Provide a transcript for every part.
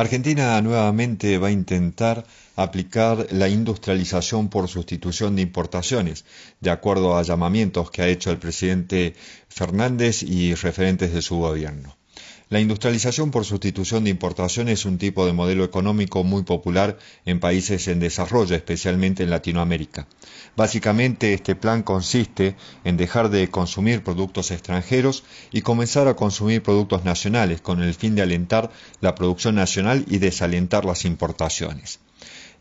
Argentina nuevamente va a intentar aplicar la industrialización por sustitución de importaciones, de acuerdo a llamamientos que ha hecho el presidente Fernández y referentes de su gobierno. La industrialización por sustitución de importación es un tipo de modelo económico muy popular en países en desarrollo, especialmente en Latinoamérica. Básicamente este plan consiste en dejar de consumir productos extranjeros y comenzar a consumir productos nacionales con el fin de alentar la producción nacional y desalentar las importaciones.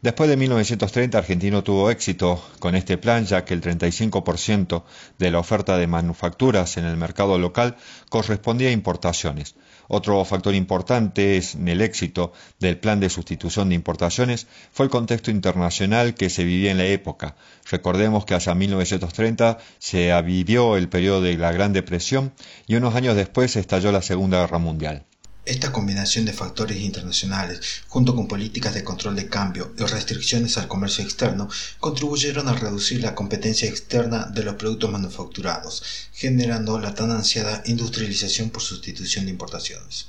Después de 1930, Argentina tuvo éxito con este plan, ya que el 35% de la oferta de manufacturas en el mercado local correspondía a importaciones. Otro factor importante en el éxito del plan de sustitución de importaciones fue el contexto internacional que se vivía en la época. Recordemos que hacia 1930 se vivió el periodo de la Gran Depresión y unos años después estalló la Segunda Guerra Mundial. Esta combinación de factores internacionales, junto con políticas de control de cambio y restricciones al comercio externo, contribuyeron a reducir la competencia externa de los productos manufacturados, generando la tan ansiada industrialización por sustitución de importaciones.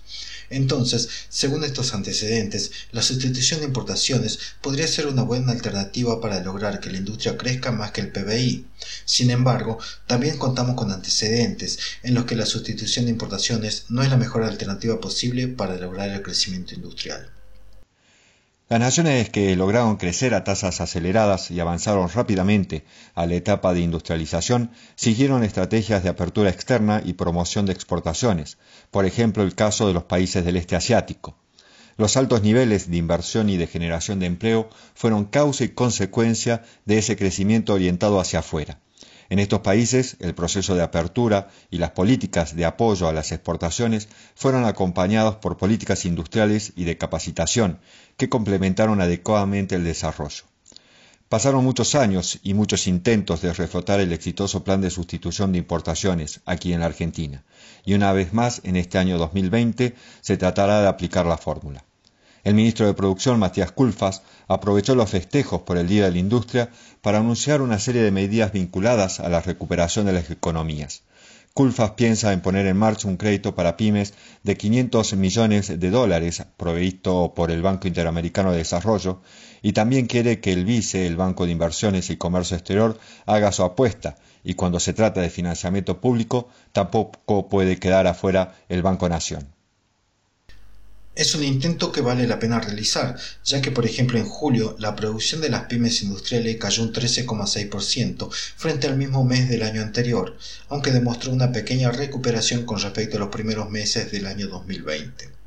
Entonces, según estos antecedentes, la sustitución de importaciones podría ser una buena alternativa para lograr que la industria crezca más que el PBI. Sin embargo, también contamos con antecedentes en los que la sustitución de importaciones no es la mejor alternativa posible para lograr el crecimiento industrial. Las naciones que lograron crecer a tasas aceleradas y avanzaron rápidamente a la etapa de industrialización siguieron estrategias de apertura externa y promoción de exportaciones, por ejemplo el caso de los países del este asiático. Los altos niveles de inversión y de generación de empleo fueron causa y consecuencia de ese crecimiento orientado hacia afuera. En estos países, el proceso de apertura y las políticas de apoyo a las exportaciones fueron acompañados por políticas industriales y de capacitación que complementaron adecuadamente el desarrollo. Pasaron muchos años y muchos intentos de reflotar el exitoso plan de sustitución de importaciones aquí en la Argentina, y una vez más, en este año 2020, se tratará de aplicar la fórmula. El ministro de Producción, Matías Culfas, aprovechó los festejos por el Día de la Industria para anunciar una serie de medidas vinculadas a la recuperación de las economías. Culfas piensa en poner en marcha un crédito para pymes de 500 millones de dólares provisto por el Banco Interamericano de Desarrollo y también quiere que el BICE, el Banco de Inversiones y Comercio Exterior, haga su apuesta y cuando se trata de financiamiento público tampoco puede quedar afuera el Banco Nación. Es un intento que vale la pena realizar, ya que por ejemplo en julio la producción de las pymes industriales cayó un 13,6% frente al mismo mes del año anterior, aunque demostró una pequeña recuperación con respecto a los primeros meses del año 2020.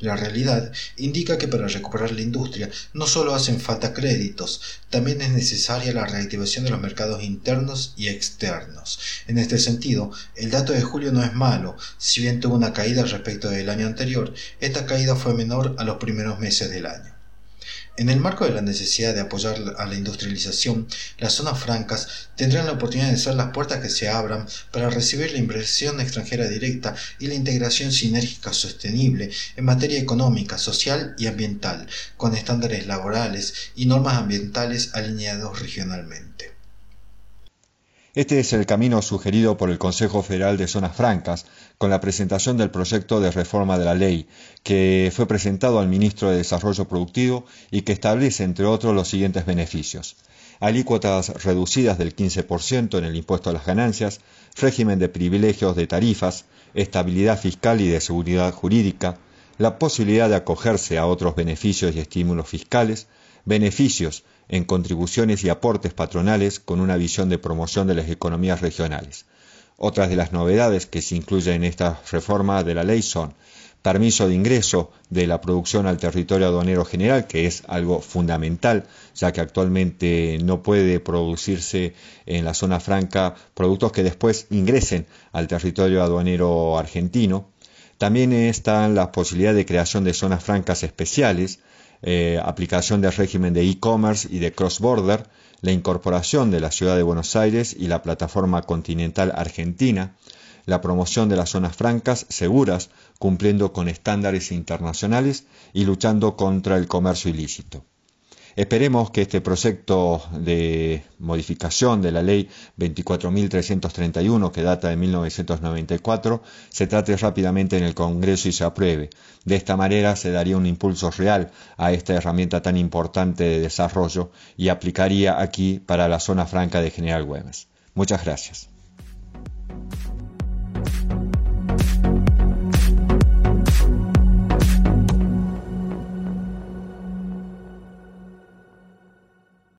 La realidad indica que para recuperar la industria no solo hacen falta créditos, también es necesaria la reactivación de los mercados internos y externos. En este sentido, el dato de julio no es malo, si bien tuvo una caída respecto del año anterior, esta caída fue menor a los primeros meses del año. En el marco de la necesidad de apoyar a la industrialización, las zonas francas tendrán la oportunidad de ser las puertas que se abran para recibir la inversión extranjera directa y la integración sinérgica sostenible en materia económica, social y ambiental, con estándares laborales y normas ambientales alineados regionalmente. Este es el camino sugerido por el Consejo Federal de Zonas Francas con la presentación del proyecto de reforma de la ley, que fue presentado al ministro de Desarrollo Productivo y que establece, entre otros, los siguientes beneficios. Alícuotas reducidas del 15% en el impuesto a las ganancias, régimen de privilegios de tarifas, estabilidad fiscal y de seguridad jurídica, la posibilidad de acogerse a otros beneficios y estímulos fiscales, beneficios en contribuciones y aportes patronales con una visión de promoción de las economías regionales. Otras de las novedades que se incluyen en esta reforma de la ley son permiso de ingreso de la producción al territorio aduanero general, que es algo fundamental, ya que actualmente no puede producirse en la zona franca productos que después ingresen al territorio aduanero argentino. También están las posibilidades de creación de zonas francas especiales, eh, aplicación del régimen de e-commerce y de cross-border, la incorporación de la ciudad de Buenos Aires y la plataforma continental argentina, la promoción de las zonas francas seguras, cumpliendo con estándares internacionales y luchando contra el comercio ilícito. Esperemos que este proyecto de modificación de la ley 24.331, que data de 1994, se trate rápidamente en el Congreso y se apruebe. De esta manera se daría un impulso real a esta herramienta tan importante de desarrollo y aplicaría aquí para la zona franca de General Güemes. Muchas gracias.